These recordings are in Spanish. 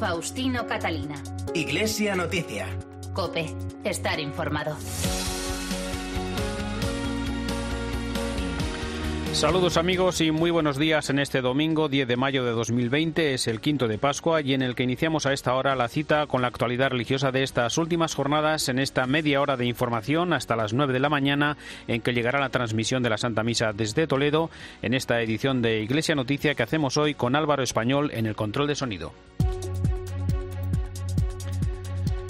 Faustino Catalina. Iglesia Noticia. Cope, estar informado. Saludos amigos y muy buenos días en este domingo 10 de mayo de 2020. Es el quinto de Pascua y en el que iniciamos a esta hora la cita con la actualidad religiosa de estas últimas jornadas en esta media hora de información hasta las 9 de la mañana en que llegará la transmisión de la Santa Misa desde Toledo en esta edición de Iglesia Noticia que hacemos hoy con Álvaro Español en el control de sonido.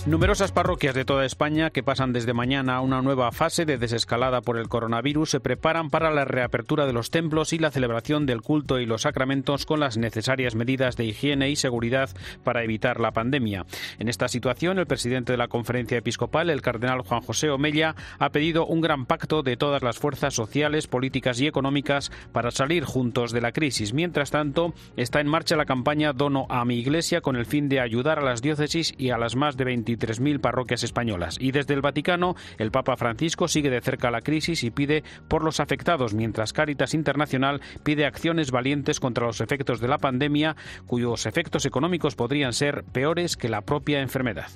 Numerosas parroquias de toda España que pasan desde mañana a una nueva fase de desescalada por el coronavirus se preparan para la reapertura de los templos y la celebración del culto y los sacramentos con las necesarias medidas de higiene y seguridad para evitar la pandemia. En esta situación, el presidente de la Conferencia Episcopal, el cardenal Juan José Omella, ha pedido un gran pacto de todas las fuerzas sociales, políticas y económicas para salir juntos de la crisis. Mientras tanto, está en marcha la campaña Dono a mi Iglesia con el fin de ayudar a las diócesis y a las más de 20 23.000 parroquias españolas. Y desde el Vaticano, el Papa Francisco sigue de cerca la crisis y pide por los afectados, mientras Caritas Internacional pide acciones valientes contra los efectos de la pandemia, cuyos efectos económicos podrían ser peores que la propia enfermedad.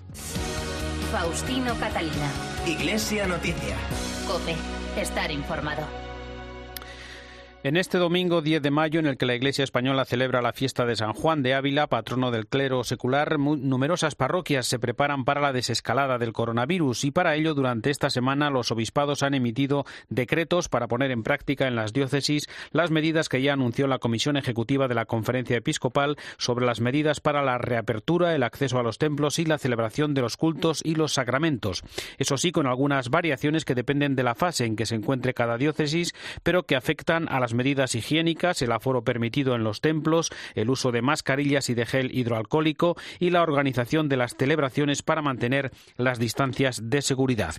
Faustino Catalina. Iglesia Noticia. Cope, estar informado. En este domingo 10 de mayo, en el que la Iglesia española celebra la fiesta de San Juan de Ávila, patrono del clero secular, numerosas parroquias se preparan para la desescalada del coronavirus y para ello durante esta semana los obispados han emitido decretos para poner en práctica en las diócesis las medidas que ya anunció la Comisión Ejecutiva de la Conferencia Episcopal sobre las medidas para la reapertura, el acceso a los templos y la celebración de los cultos y los sacramentos. Eso sí, con algunas variaciones que dependen de la fase en que se encuentre cada diócesis, pero que afectan a las medidas higiénicas, el aforo permitido en los templos, el uso de mascarillas y de gel hidroalcohólico y la organización de las celebraciones para mantener las distancias de seguridad.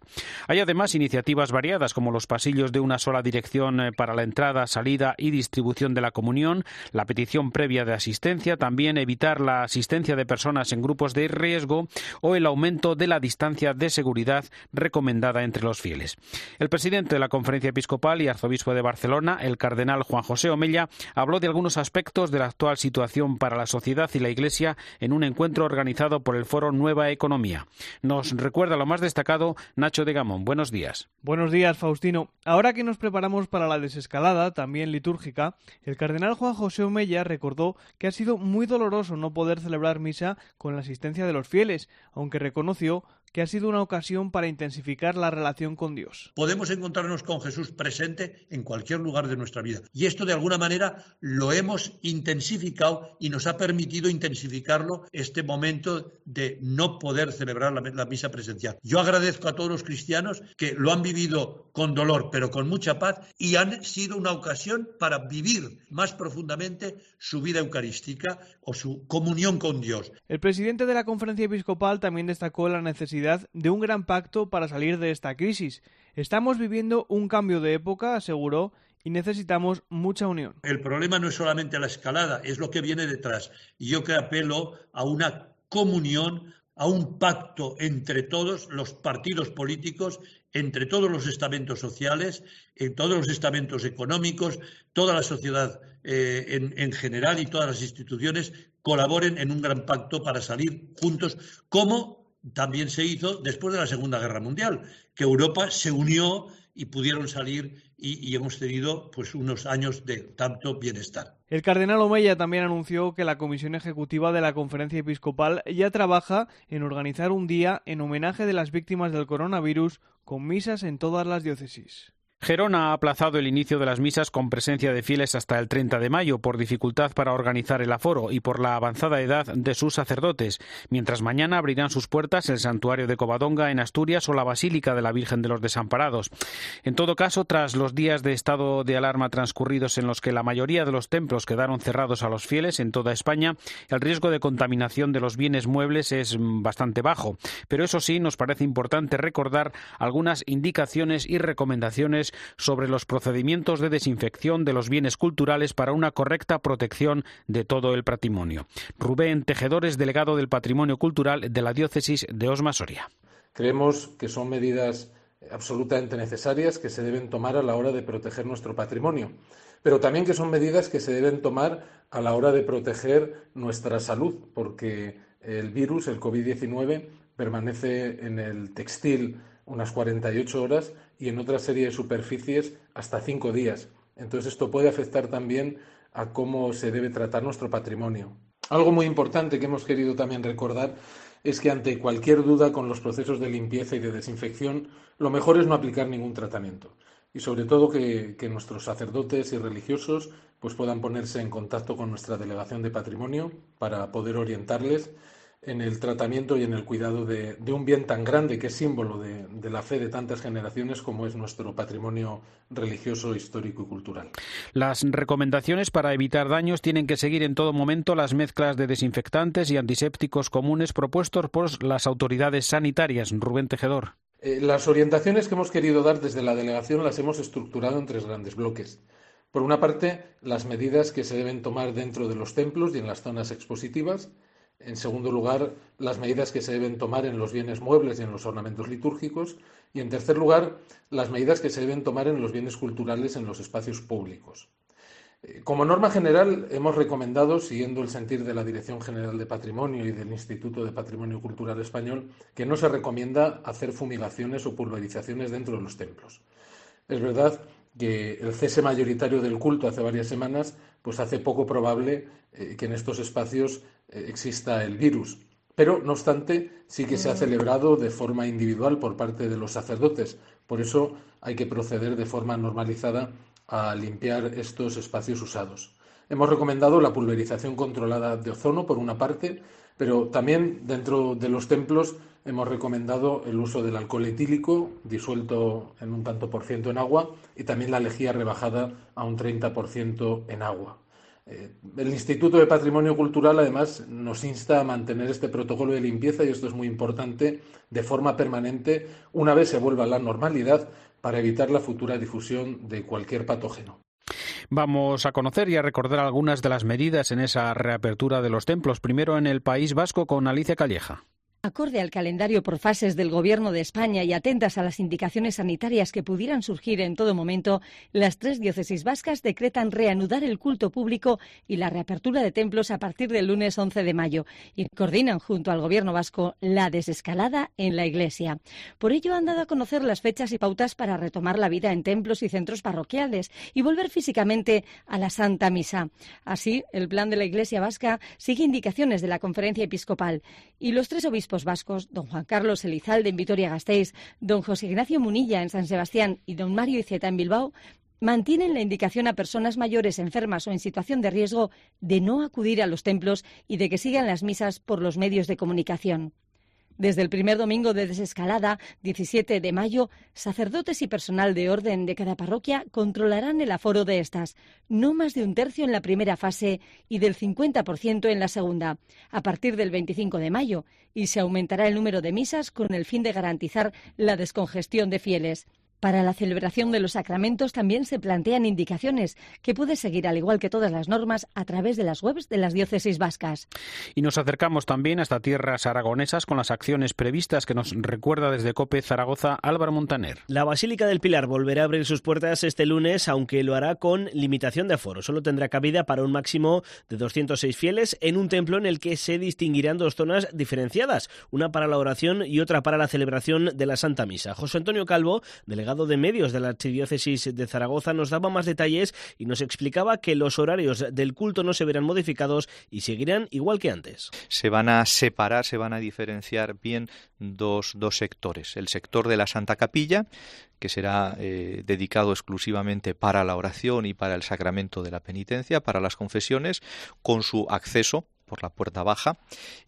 Hay además iniciativas variadas como los pasillos de una sola dirección eh, para la entrada, salida y distribución de la comunión, la petición previa de asistencia, también evitar la asistencia de personas en grupos de riesgo o el aumento de la distancia de seguridad recomendada entre los fieles. El presidente de la Conferencia Episcopal y arzobispo de Barcelona, el cardenal Juan José Omella habló de algunos aspectos de la actual situación para la sociedad y la Iglesia en un encuentro organizado por el Foro Nueva Economía. Nos recuerda lo más destacado Nacho de Gamón. Buenos días. Buenos días, Faustino. Ahora que nos preparamos para la desescalada, también litúrgica, el cardenal Juan José Omella recordó que ha sido muy doloroso no poder celebrar misa con la asistencia de los fieles, aunque reconoció que ha sido una ocasión para intensificar la relación con Dios. Podemos encontrarnos con Jesús presente en cualquier lugar de nuestra vida. Y esto de alguna manera lo hemos intensificado y nos ha permitido intensificarlo este momento de no poder celebrar la, misa presencial. Yo agradezco a todos los cristianos que lo han vivido con dolor, pero con mucha paz y han sido una ocasión para vivir más profundamente su vida eucarística o su comunión con Dios. El presidente de la conferencia episcopal también destacó la necesidad de un gran pacto para salir de esta crisis. Estamos viviendo un cambio de época, aseguró, y necesitamos mucha unión. El problema no es solamente la escalada, es lo que viene detrás. Y yo que apelo a una comunión, a un pacto entre todos los partidos políticos, entre todos los estamentos sociales, en todos los estamentos económicos, toda la sociedad eh, en, en general y todas las instituciones colaboren en un gran pacto para salir juntos como también se hizo después de la Segunda Guerra Mundial, que Europa se unió y pudieron salir y, hemos tenido pues unos años de tanto bienestar. El cardenal Omeya también anunció que la Comisión Ejecutiva de la Conferencia Episcopal ya trabaja en organizar un día en homenaje de las víctimas del coronavirus con misas en todas las diócesis. Gerona ha aplazado el inicio de las misas con presencia de fieles hasta el 30 de mayo por dificultad para organizar el aforo y por la avanzada edad de sus sacerdotes, mientras mañana abrirán sus puertas el santuario de Covadonga en Asturias o la Basílica de la Virgen de los Desamparados. En todo caso, tras los días de estado de alarma transcurridos en los que la mayoría de los templos quedaron cerrados a los fieles en toda España, el riesgo de contaminación de los bienes muebles es bastante bajo. Pero eso sí, nos parece importante recordar algunas indicaciones y recomendaciones sobre los procedimientos de desinfección de los bienes culturales para una correcta protección de todo el patrimonio. Rubén Tejedor es delegado del Patrimonio Cultural de la Diócesis de Osma Soria. Creemos que son medidas absolutamente necesarias que se deben tomar a la hora de proteger nuestro patrimonio, pero también que son medidas que se deben tomar a la hora de proteger nuestra salud, porque el virus, el COVID-19, permanece en el textil unas 48 horas y en otra serie de superficies hasta cinco días. Entonces esto puede afectar también a cómo se debe tratar nuestro patrimonio. Algo muy importante que hemos querido también recordar es que ante cualquier duda con los procesos de limpieza y de desinfección, lo mejor es no aplicar ningún tratamiento y sobre todo que, nuestros sacerdotes y religiosos pues puedan ponerse en contacto con nuestra delegación de patrimonio para poder orientarles en el tratamiento y en el cuidado de, un bien tan grande que es símbolo de, de, la fe de tantas generaciones como es nuestro patrimonio religioso, histórico y cultural. Las recomendaciones para evitar daños tienen que seguir en todo momento las mezclas de desinfectantes y antisépticos comunes propuestos por las autoridades sanitarias. Rubén Tejedor. Eh, las orientaciones que hemos querido dar desde la delegación las hemos estructurado en tres grandes bloques. Por una parte, las medidas que se deben tomar dentro de los templos y en las zonas expositivas. En segundo lugar, las medidas que se deben tomar en los bienes muebles y en los ornamentos litúrgicos. Y en tercer lugar, las medidas que se deben tomar en los bienes culturales en los espacios públicos. Eh, como norma general, hemos recomendado, siguiendo el sentir de la Dirección General de Patrimonio y del Instituto de Patrimonio Cultural Español, que no se recomienda hacer fumigaciones o pulverizaciones dentro de los templos. Es verdad que el cese mayoritario del culto hace varias semanas pues hace poco probable eh, que en estos espacios exista el virus. Pero, no obstante, sí que se ha celebrado de forma individual por parte de los sacerdotes. Por eso hay que proceder de forma normalizada a limpiar estos espacios usados. Hemos recomendado la pulverización controlada de ozono, por una parte, pero también dentro de los templos hemos recomendado el uso del alcohol etílico disuelto en un tanto por ciento en agua y también la lejía rebajada a un 30% en agua. Eh, el Instituto de Patrimonio Cultural, además, nos insta a mantener este protocolo de limpieza, y esto es muy importante, de forma permanente, una vez se vuelva la normalidad, para evitar la futura difusión de cualquier patógeno. Vamos a conocer y a recordar algunas de las medidas en esa reapertura de los templos. Primero en el País Vasco con Alicia Calleja. Acorde al calendario por fases del Gobierno de España y atentas a las indicaciones sanitarias que pudieran surgir en todo momento, las tres diócesis vascas decretan reanudar el culto público y la reapertura de templos a partir del lunes 11 de mayo y coordinan junto al Gobierno vasco la desescalada en la Iglesia. Por ello han dado a conocer las fechas y pautas para retomar la vida en templos y centros parroquiales y volver físicamente a la Santa Misa. Así, el plan de la Iglesia vasca sigue indicaciones de la Conferencia Episcopal y los tres obispos vascos, don Juan Carlos Elizalde en Vitoria-Gasteiz, don José Ignacio Munilla en San Sebastián y don Mario Iceta en Bilbao, mantienen la indicación a personas mayores enfermas o en situación de riesgo de no acudir a los templos y de que sigan las misas por los medios de comunicación. Desde el primer domingo de desescalada, 17 de mayo, sacerdotes y personal de orden de cada parroquia controlarán el aforo de estas, no más de un tercio en la primera fase y del 50% en la segunda, a partir del 25 de mayo, y se aumentará el número de misas con el fin de garantizar la descongestión de fieles. Para la celebración de los sacramentos también se plantean indicaciones que puede seguir, al igual que todas las normas, a través de las webs de las diócesis vascas. Y nos acercamos también hasta tierras aragonesas con las acciones previstas que nos recuerda desde COPE Zaragoza Álvaro Montaner. La Basílica del Pilar volverá a abrir sus puertas este lunes, aunque lo hará con limitación de aforo. Solo tendrá cabida para un máximo de 206 fieles en un templo en el que se distinguirán dos zonas diferenciadas, una para la oración y otra para la celebración de la Santa Misa. José Antonio Calvo, delegado delegado de medios de la Archidiócesis de Zaragoza, nos daba más detalles y nos explicaba que los horarios del culto no se verán modificados y seguirán igual que antes. Se van a separar, se van a diferenciar bien dos, dos sectores. El sector de la Santa Capilla, que será eh, dedicado exclusivamente para la oración y para el sacramento de la penitencia, para las confesiones, con su acceso por la puerta baja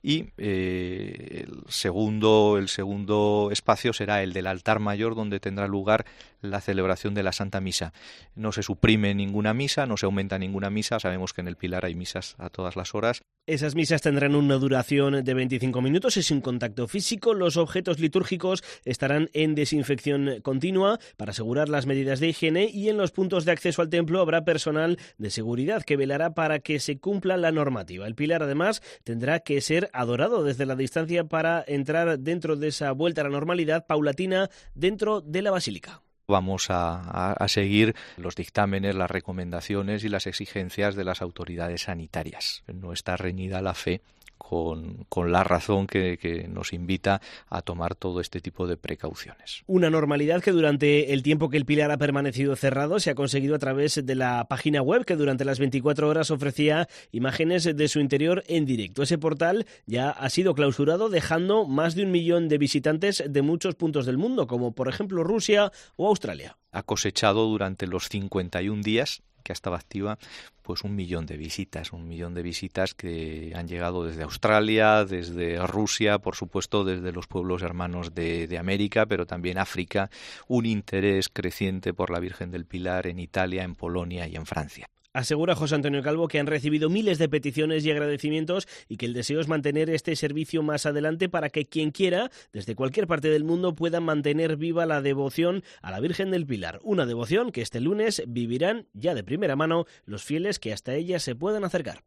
y eh, el segundo el segundo espacio será el del altar mayor donde tendrá lugar la celebración de la Santa Misa. No se suprime ninguna misa, no se aumenta ninguna misa, sabemos que en el Pilar hay misas a todas las horas. Esas misas tendrán una duración de 25 minutos y sin contacto físico. Los objetos litúrgicos estarán en desinfección continua para asegurar las medidas de higiene y en los puntos de acceso al templo habrá personal de seguridad que velará para que se cumpla la normativa. El Pilar además tendrá que ser adorado desde la distancia para entrar dentro de esa vuelta a la normalidad paulatina dentro de la basílica. Vamos a, seguir los dictámenes, las recomendaciones y las exigencias de las autoridades sanitarias. No está reñida la fe con, con la razón que, que, nos invita a tomar todo este tipo de precauciones. Una normalidad que durante el tiempo que el Pilar ha permanecido cerrado se ha conseguido a través de la página web que durante las 24 horas ofrecía imágenes de su interior en directo. Ese portal ya ha sido clausurado dejando más de un millón de visitantes de muchos puntos del mundo, como por ejemplo Rusia o Australia. Ha cosechado durante los 51 días que estaba activa, pues un millón de visitas, un millón de visitas que han llegado desde Australia, desde Rusia, por supuesto, desde los pueblos hermanos de, de América, pero también África, un interés creciente por la Virgen del Pilar en Italia, en Polonia y en Francia. Asegura José Antonio Calvo que han recibido miles de peticiones y agradecimientos y que el deseo es mantener este servicio más adelante para que quien quiera, desde cualquier parte del mundo, pueda mantener viva la devoción a la Virgen del Pilar. Una devoción que este lunes vivirán ya de primera mano los fieles que hasta ella se puedan acercar.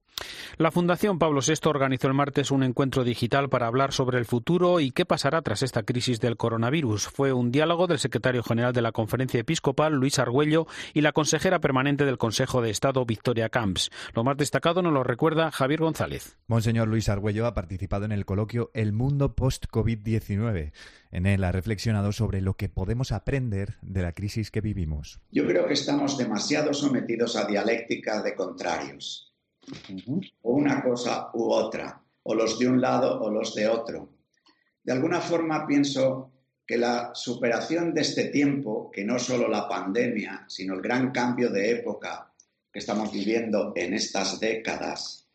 La Fundación Pablo VI organizó el martes un encuentro digital para hablar sobre el futuro y qué pasará tras esta crisis del coronavirus. Fue un diálogo del secretario general de la Conferencia Episcopal, Luis Argüello, y la consejera permanente del Consejo de Estado, Victoria Camps. Lo más destacado nos lo recuerda Javier González. Monseñor Luis Argüello ha participado en el coloquio El mundo post-COVID-19. En él ha reflexionado sobre lo que podemos aprender de la crisis que vivimos. Yo creo que estamos demasiado sometidos a dialéctica de contrarios o una cosa u otra, o los de un lado o los de otro. De alguna forma pienso que la superación de este tiempo, que no solo la pandemia, sino el gran cambio de época que estamos viviendo en estas décadas,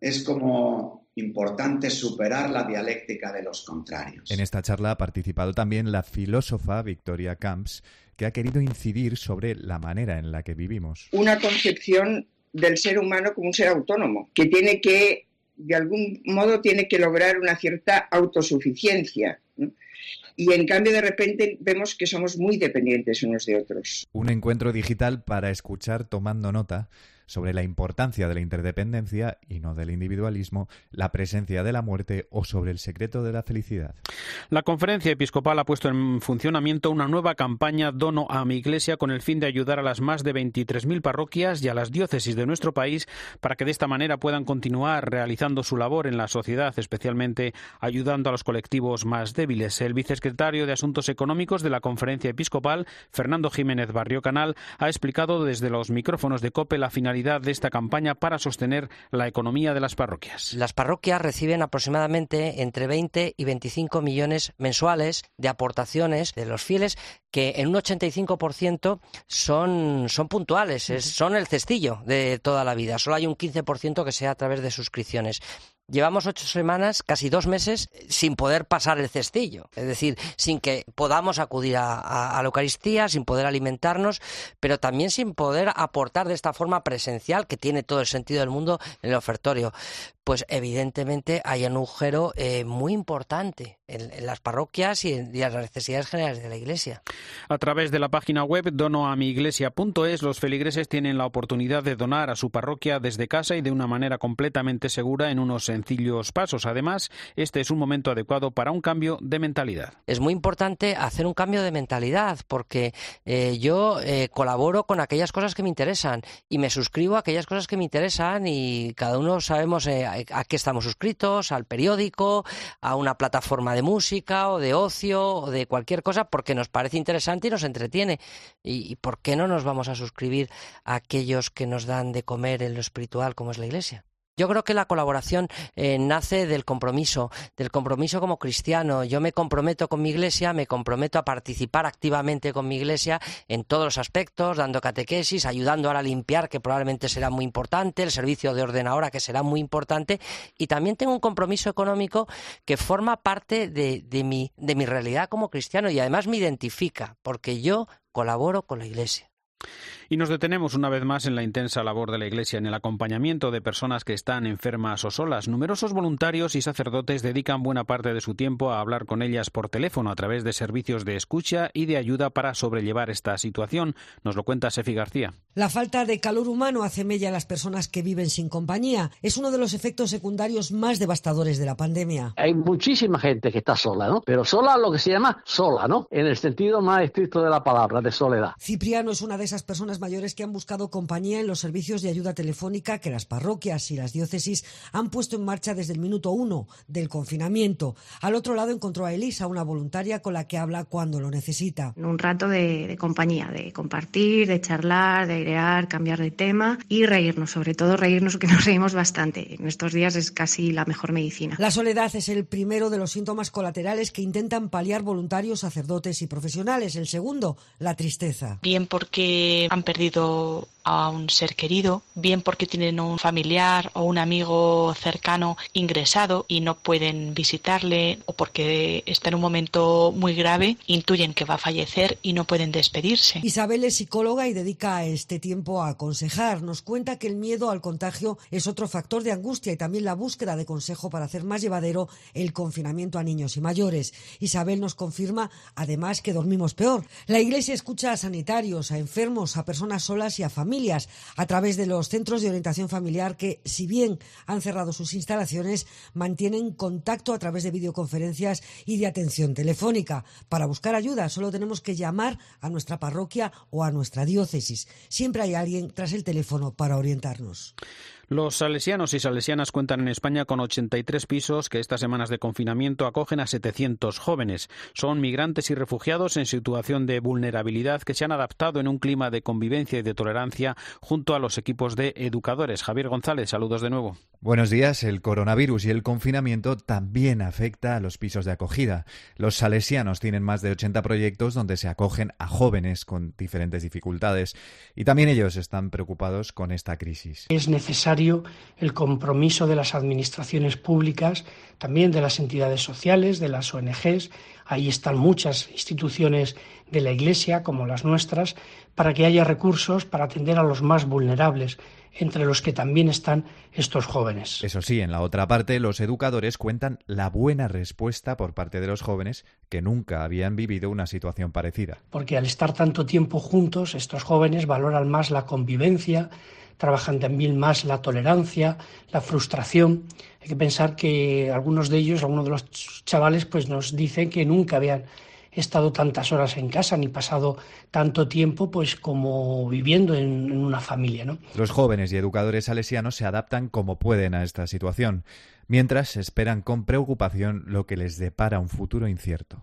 es como importante superar la dialéctica de los contrarios. En esta charla ha participado también la filósofa Victoria Camps, que ha querido incidir sobre la manera en la que vivimos. Una concepción del ser humano como un ser autónomo, que tiene que, de algún modo, tiene que lograr una cierta autosuficiencia. Y en cambio, de repente vemos que somos muy dependientes unos de otros. Un encuentro digital para escuchar tomando nota sobre la importancia de la interdependencia y no del individualismo, la presencia de la muerte o sobre el secreto de la felicidad. La conferencia episcopal ha puesto en funcionamiento una nueva campaña Dono a mi Iglesia con el fin de ayudar a las más de 23.000 parroquias y a las diócesis de nuestro país para que de esta manera puedan continuar realizando su labor en la sociedad, especialmente ayudando a los colectivos más débiles. El vicesecretario de Asuntos Económicos de la conferencia episcopal, Fernando Jiménez Barrio Canal, ha explicado desde los micrófonos de COPE la finalidad de esta campaña para sostener la economía de las parroquias. Las parroquias reciben aproximadamente entre 20 y 25 millones mensuales de aportaciones de los fieles que en un 85% son, son puntuales, es, son el cestillo de toda la vida. Solo hay un 15% que sea a través de suscripciones. Llevamos ocho semanas, casi dos meses, sin poder pasar el cestillo. Es decir, sin que podamos acudir a, la Eucaristía, sin poder alimentarnos, pero también sin poder aportar de esta forma presencial, que tiene todo el sentido del mundo, en el ofertorio. Pues evidentemente hay un agujero eh, muy importante en, en, las parroquias y en, y en las necesidades generales de la Iglesia. A través de la página web donoamiglesia.es, los feligreses tienen la oportunidad de donar a su parroquia desde casa y de una manera completamente segura en unos sencillos pasos. Además, este es un momento adecuado para un cambio de mentalidad. Es muy importante hacer un cambio de mentalidad porque eh, yo eh, colaboro con aquellas cosas que me interesan y me suscribo a aquellas cosas que me interesan y cada uno sabemos eh, a qué estamos suscritos, al periódico, a una plataforma de música o de ocio o de cualquier cosa porque nos parece interesante y nos entretiene. ¿Y, y por qué no nos vamos a suscribir a aquellos que nos dan de comer en lo espiritual como es la Iglesia? Yo creo que la colaboración eh, nace del compromiso, del compromiso como cristiano. Yo me comprometo con mi iglesia, me comprometo a participar activamente con mi iglesia en todos los aspectos, dando catequesis, ayudando ahora a limpiar, que probablemente será muy importante, el servicio de ordenadora, que será muy importante, y también tengo un compromiso económico que forma parte de, mi, de mi realidad como cristiano y además me identifica, porque yo colaboro con la iglesia. Y nos detenemos una vez más en la intensa labor de la Iglesia en el acompañamiento de personas que están enfermas o solas. Numerosos voluntarios y sacerdotes dedican buena parte de su tiempo a hablar con ellas por teléfono a través de servicios de escucha y de ayuda para sobrellevar esta situación. Nos lo cuenta Sefi García. La falta de calor humano hace mella a las personas que viven sin compañía. Es uno de los efectos secundarios más devastadores de la pandemia. Hay muchísima gente que está sola, ¿no? Pero sola lo que se llama sola, ¿no? En el sentido más estricto de la palabra, de soledad. Cipriano es una de esas personas mayores que han buscado compañía en los servicios de ayuda telefónica que las parroquias y las diócesis han puesto en marcha desde el minuto uno del confinamiento. Al otro lado encontró a Elisa, una voluntaria con la que habla cuando lo necesita. Un rato de, compañía, de compartir, de charlar, de airear, cambiar de tema y reírnos, sobre todo reírnos, que nos reímos bastante. En estos días es casi la mejor medicina. La soledad es el primero de los síntomas colaterales que intentan paliar voluntarios, sacerdotes y profesionales. El segundo, la tristeza. Bien porque han perdido a un ser querido, bien porque tienen un familiar o un amigo cercano ingresado y no pueden visitarle o porque está en un momento muy grave, intuyen que va a fallecer y no pueden despedirse. Isabel es psicóloga y dedica este tiempo a aconsejar. Nos cuenta que el miedo al contagio es otro factor de angustia y también la búsqueda de consejo para hacer más llevadero el confinamiento a niños y mayores. Isabel nos confirma además que dormimos peor. La Iglesia escucha a sanitarios, a enfermos, a personas solas y a familias a través de los centros de orientación familiar que, si bien han cerrado sus instalaciones, mantienen contacto a través de videoconferencias y de atención telefónica. Para buscar ayuda solo tenemos que llamar a nuestra parroquia o a nuestra diócesis. Siempre hay alguien tras el teléfono para orientarnos. Los salesianos y salesianas cuentan en España con 83 pisos que estas semanas de confinamiento acogen a 700 jóvenes. Son migrantes y refugiados en situación de vulnerabilidad que se han adaptado en un clima de convivencia y de tolerancia junto a los equipos de educadores. Javier González, saludos de nuevo. Buenos días. El coronavirus y el confinamiento también afecta a los pisos de acogida. Los salesianos tienen más de 80 proyectos donde se acogen a jóvenes con diferentes dificultades y también ellos están preocupados con esta crisis. Es necesario el compromiso de las administraciones públicas, también de las entidades sociales, de las ONGs. Ahí están muchas instituciones de la Iglesia, como las nuestras, para que haya recursos para atender a los más vulnerables, entre los que también están estos jóvenes. Eso sí, en la otra parte, los educadores cuentan la buena respuesta por parte de los jóvenes que nunca habían vivido una situación parecida. Porque al estar tanto tiempo juntos, estos jóvenes valoran más la convivencia, trabajan también más la tolerancia, la frustración. Hay que pensar que algunos de ellos, algunos de los chavales, pues nos dicen que nunca habían estado tantas horas en casa ni pasado tanto tiempo pues como viviendo en, una familia. ¿no? Los jóvenes y educadores salesianos se adaptan como pueden a esta situación, mientras esperan con preocupación lo que les depara un futuro incierto.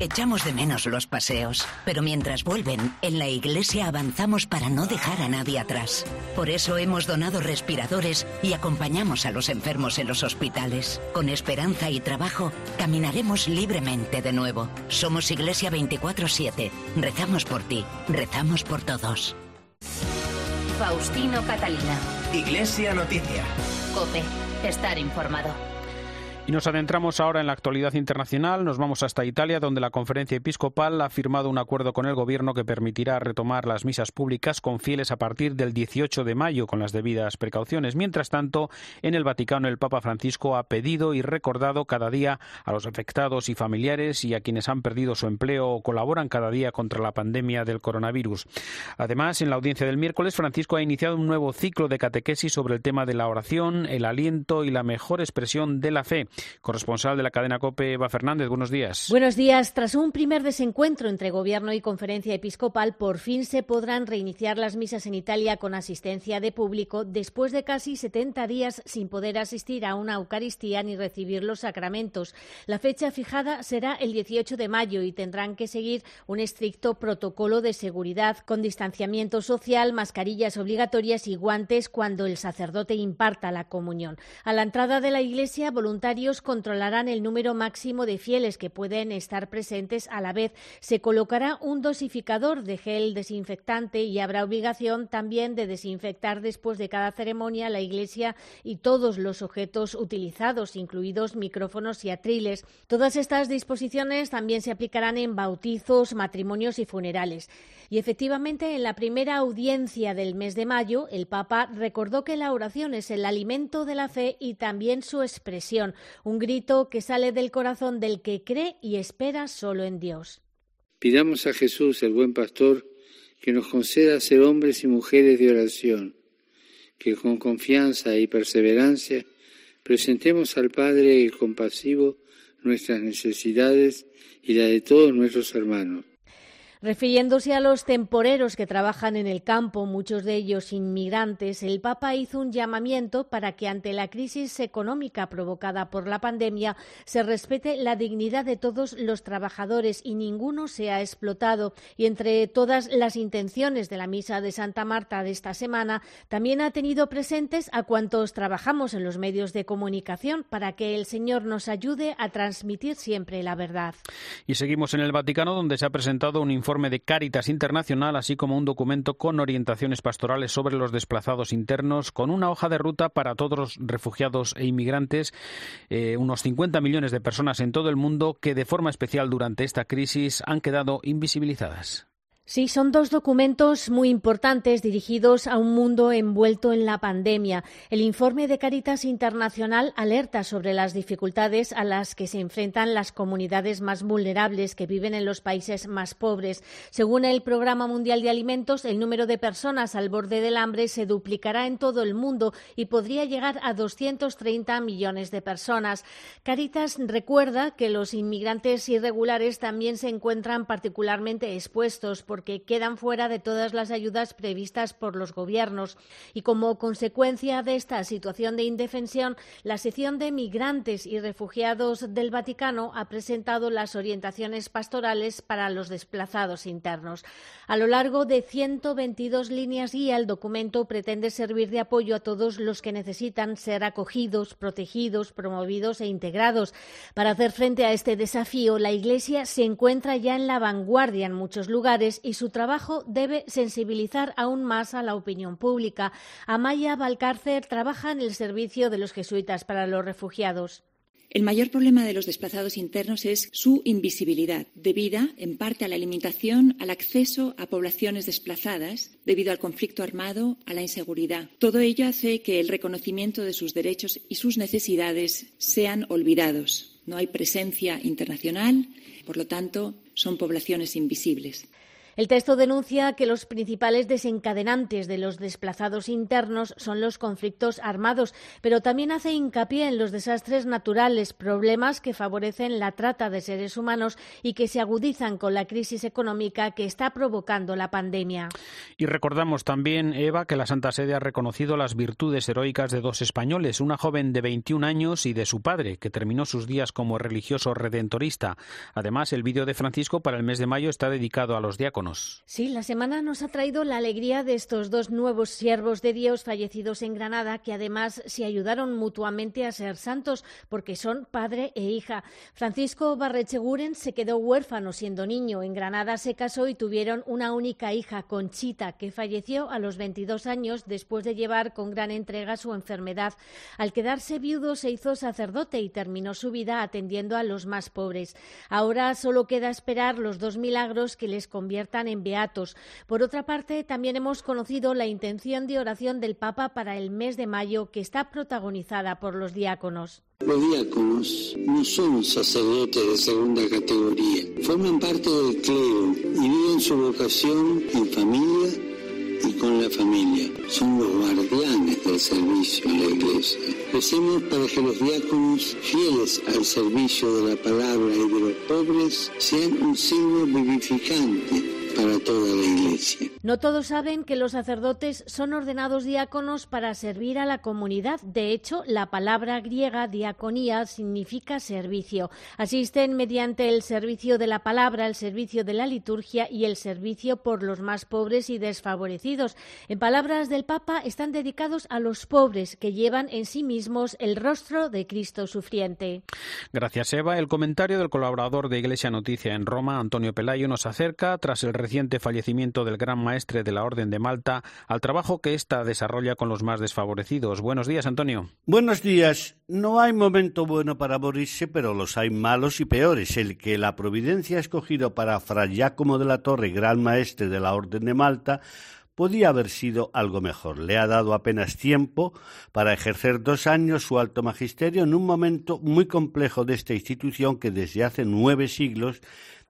Echamos de menos los paseos, pero mientras vuelven, en la iglesia avanzamos para no dejar a nadie atrás. Por eso hemos donado respiradores y acompañamos a los enfermos en los hospitales. Con esperanza y trabajo, caminaremos libremente de nuevo. Somos Iglesia 24-7. Rezamos por ti, rezamos por todos. Faustino Catalina. Iglesia Noticia. Cope. Estar informado. Y nos adentramos ahora en la actualidad internacional. Nos vamos hasta Italia, donde la conferencia episcopal ha firmado un acuerdo con el gobierno que permitirá retomar las misas públicas con fieles a partir del 18 de mayo, con las debidas precauciones. Mientras tanto, en el Vaticano, el Papa Francisco ha pedido y recordado cada día a los afectados y familiares y a quienes han perdido su empleo o colaboran cada día contra la pandemia del coronavirus. Además, en la audiencia del miércoles, Francisco ha iniciado un nuevo ciclo de catequesis sobre el tema de la oración, el aliento y la mejor expresión de la fe. Corresponsal de la cadena COPE, Eva Fernández, buenos días. Buenos días. Tras un primer desencuentro entre Gobierno y Conferencia Episcopal, por fin se podrán reiniciar las misas en Italia con asistencia de público después de casi 70 días sin poder asistir a una Eucaristía ni recibir los sacramentos. La fecha fijada será el 18 de mayo y tendrán que seguir un estricto protocolo de seguridad con distanciamiento social, mascarillas obligatorias y guantes cuando el sacerdote imparta la comunión. A la entrada de la iglesia, voluntarios controlarán el número máximo de fieles que pueden estar presentes a la vez. Se colocará un dosificador de gel desinfectante y habrá obligación también de desinfectar después de cada ceremonia la iglesia y todos los objetos utilizados, incluidos micrófonos y atriles. Todas estas disposiciones también se aplicarán en bautizos, matrimonios y funerales. Y efectivamente, en la primera audiencia del mes de mayo, el Papa recordó que la oración es el alimento de la fe y también su expresión, un grito que sale del corazón del que cree y espera solo en Dios. Pidamos a Jesús, el buen pastor, que nos conceda ser hombres y mujeres de oración, que con confianza y perseverancia presentemos al Padre el compasivo nuestras necesidades y la de todos nuestros hermanos Refiriéndose a los temporeros que trabajan en el campo, muchos de ellos inmigrantes, el Papa hizo un llamamiento para que ante la crisis económica provocada por la pandemia se respete la dignidad de todos los trabajadores y ninguno sea explotado. Y entre todas las intenciones de la misa de Santa Marta de esta semana, también ha tenido presentes a cuantos trabajamos en los medios de comunicación para que el Señor nos ayude a transmitir siempre la verdad. Y seguimos en el Vaticano, donde se ha presentado un informe de Cáritas Internacional, así como un documento con orientaciones pastorales sobre los desplazados internos, con una hoja de ruta para todos los refugiados e inmigrantes, eh, unos 50 millones de personas en todo el mundo que de forma especial durante esta crisis han quedado invisibilizadas. Sí, son dos documentos muy importantes dirigidos a un mundo envuelto en la pandemia. El informe de Caritas Internacional alerta sobre las dificultades a las que se enfrentan las comunidades más vulnerables que viven en los países más pobres. Según el Programa Mundial de Alimentos, el número de personas al borde del hambre se duplicará en todo el mundo y podría llegar a 230 millones de personas. Caritas recuerda que los inmigrantes irregulares también se encuentran particularmente expuestos porque quedan fuera de todas las ayudas previstas por los gobiernos. Y como consecuencia de esta situación de indefensión, la sección de migrantes y refugiados del Vaticano ha presentado las orientaciones pastorales para los desplazados internos. A lo largo de 122 líneas guía, el documento pretende servir de apoyo a todos los que necesitan ser acogidos, protegidos, promovidos e integrados. Para hacer frente a este desafío, la Iglesia se encuentra ya en la vanguardia en muchos lugares y su trabajo debe sensibilizar aún más a la opinión pública. Amaya Valcárcer trabaja en el servicio de los jesuitas para los refugiados. El mayor problema de los desplazados internos es su invisibilidad, debida en parte a la limitación al acceso a poblaciones desplazadas, debido al conflicto armado, a la inseguridad. Todo ello hace que el reconocimiento de sus derechos y sus necesidades sean olvidados. No hay presencia internacional, por lo tanto, son poblaciones invisibles. El texto denuncia que los principales desencadenantes de los desplazados internos son los conflictos armados, pero también hace hincapié en los desastres naturales, problemas que favorecen la trata de seres humanos y que se agudizan con la crisis económica que está provocando la pandemia. Y recordamos también, Eva, que la Santa Sede ha reconocido las virtudes heroicas de dos españoles, una joven de 21 años y de su padre, que terminó sus días como religioso redentorista. Además, el vídeo de Francisco para el mes de mayo está dedicado a los diáconos. Sí, la semana nos ha traído la alegría de estos dos nuevos siervos de Dios fallecidos en Granada, que además se ayudaron mutuamente a ser santos, porque son padre e hija. Francisco Barrecheguren se quedó huérfano siendo niño. En Granada se casó y tuvieron una única hija, Conchita, que falleció a los 22 años después de llevar con gran entrega su enfermedad. Al quedarse viudo se hizo sacerdote y terminó su vida atendiendo a los más pobres. Ahora solo queda esperar los dos milagros que les convierten en beatos. Por otra parte, también hemos conocido la intención de oración del Papa para el mes de mayo, que está protagonizada por los diáconos. Los diáconos no son sacerdotes de segunda categoría, forman parte del clero y viven su vocación en familia y con la familia. Son los guardianes del servicio a la iglesia. Recemos para que los diáconos, fieles al servicio de la palabra y de los pobres, sean un signo vivificante para toda la Iglesia. No todos saben que los sacerdotes son ordenados diáconos para servir a la comunidad. De hecho, la palabra griega diaconía significa servicio. Asisten mediante el servicio de la palabra, el servicio de la liturgia y el servicio por los más pobres y desfavorecidos. En palabras del Papa, están dedicados a los pobres que llevan en sí mismos el rostro de Cristo sufriente. Gracias, Eva. El comentario del colaborador de Iglesia Noticia en Roma, Antonio Pelayo, nos acerca, tras el reciente fallecimiento del gran maestre de la Orden de Malta, al trabajo que ésta desarrolla con los más desfavorecidos. Buenos días, Antonio. Buenos días. No hay momento bueno para morirse, pero los hay malos y peores. El que la providencia ha escogido para Fray Giacomo de la Torre, gran maestre de la Orden de Malta, podía haber sido algo mejor. Le ha dado apenas tiempo para ejercer dos años su alto magisterio en un momento muy complejo de esta institución que desde hace nueve siglos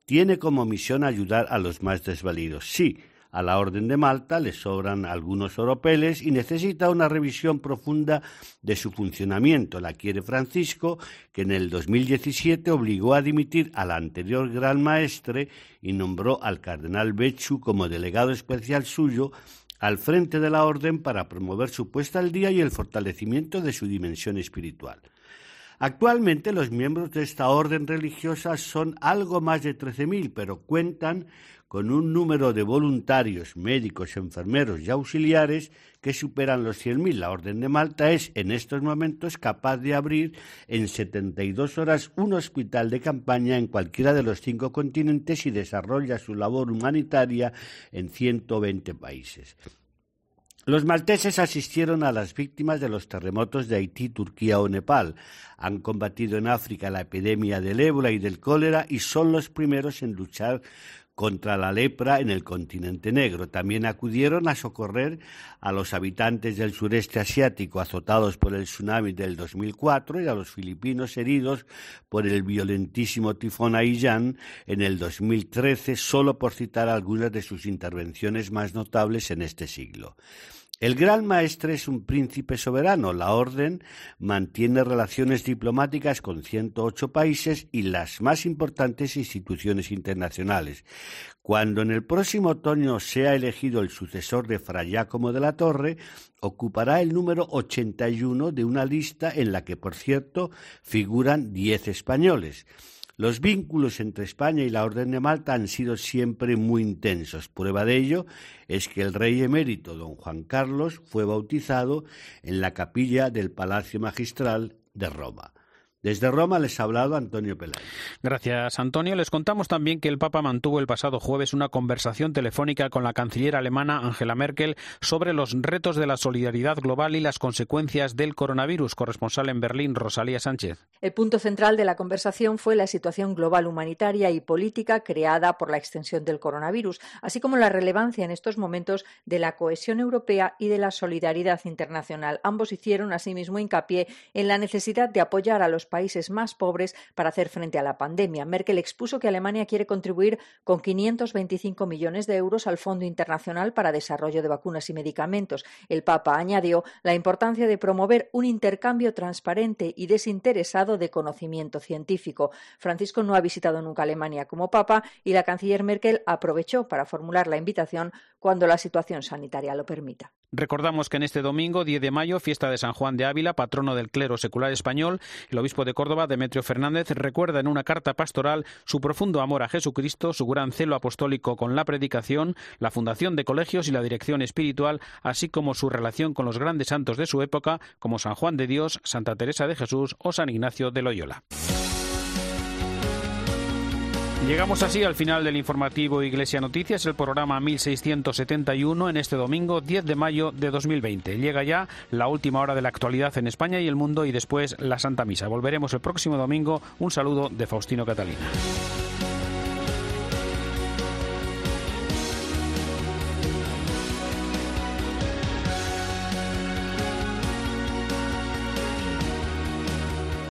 tiene como misión ayudar a los más desvalidos. Sí, a la Orden de Malta le sobran algunos oropeles y necesita una revisión profunda de su funcionamiento. La quiere Francisco, que en el 2017 obligó a dimitir al anterior gran maestre y nombró al cardenal Bechu como delegado especial suyo al frente de la Orden para promover su puesta al día y el fortalecimiento de su dimensión espiritual. Actualmente los miembros de esta orden religiosa son algo más de 13.000, pero cuentan con un número de voluntarios, médicos, enfermeros y auxiliares que superan los 100.000. La Orden de Malta es en estos momentos capaz de abrir en 72 horas un hospital de campaña en cualquiera de los cinco continentes y desarrolla su labor humanitaria en 120 países. Los malteses asistieron a las víctimas de los terremotos de Haití, Turquía o Nepal. Han combatido en África la epidemia del ébola y del cólera y son los primeros en luchar contra la lepra en el continente negro. También acudieron a socorrer a los habitantes del sureste asiático azotados por el tsunami del 2004 y a los filipinos heridos por el violentísimo tifón Haiyan en el 2013, solo por citar algunas de sus intervenciones más notables en este siglo. El gran maestre es un príncipe soberano. La orden mantiene relaciones diplomáticas con 108 países y las más importantes instituciones internacionales. Cuando en el próximo otoño sea elegido el sucesor de Fra Giacomo de la Torre, ocupará el número 81 de una lista en la que, por cierto, figuran 10 españoles. Los vínculos entre España y la Orden de Malta han sido siempre muy intensos. Prueba de ello es que el rey emérito don Juan Carlos fue bautizado en la capilla del Palacio Magistral de Roma. Desde Roma les ha hablado Antonio Pelayo. Gracias, Antonio. Les contamos también que el Papa mantuvo el pasado jueves una conversación telefónica con la canciller alemana Angela Merkel sobre los retos de la solidaridad global y las consecuencias del coronavirus. Corresponsal en Berlín, Rosalía Sánchez. El punto central de la conversación fue la situación global humanitaria y política creada por la extensión del coronavirus, así como la relevancia en estos momentos de la cohesión europea y de la solidaridad internacional. Ambos hicieron asimismo hincapié en la necesidad de apoyar a los países más pobres para hacer frente a la pandemia. Merkel expuso que Alemania quiere contribuir con 525 millones de euros al Fondo Internacional para Desarrollo de Vacunas y Medicamentos. El Papa añadió la importancia de promover un intercambio transparente y desinteresado de conocimiento científico. Francisco no ha visitado nunca Alemania como Papa y la canciller Merkel aprovechó para formular la invitación cuando la situación sanitaria lo permita. Recordamos que en este domingo, 10 de mayo, fiesta de San Juan de Ávila, patrono del clero secular español, el obispo de Córdoba, Demetrio Fernández, recuerda en una carta pastoral su profundo amor a Jesucristo, su gran celo apostólico con la predicación, la fundación de colegios y la dirección espiritual, así como su relación con los grandes santos de su época, como San Juan de Dios, Santa Teresa de Jesús o San Ignacio de Loyola. Llegamos así al final del informativo Iglesia Noticias, el programa 1671 en este domingo 10 de mayo de 2020. Llega ya la última hora de la actualidad en España y el mundo y después la Santa Misa. Volveremos el próximo domingo. Un saludo de Faustino Catalina.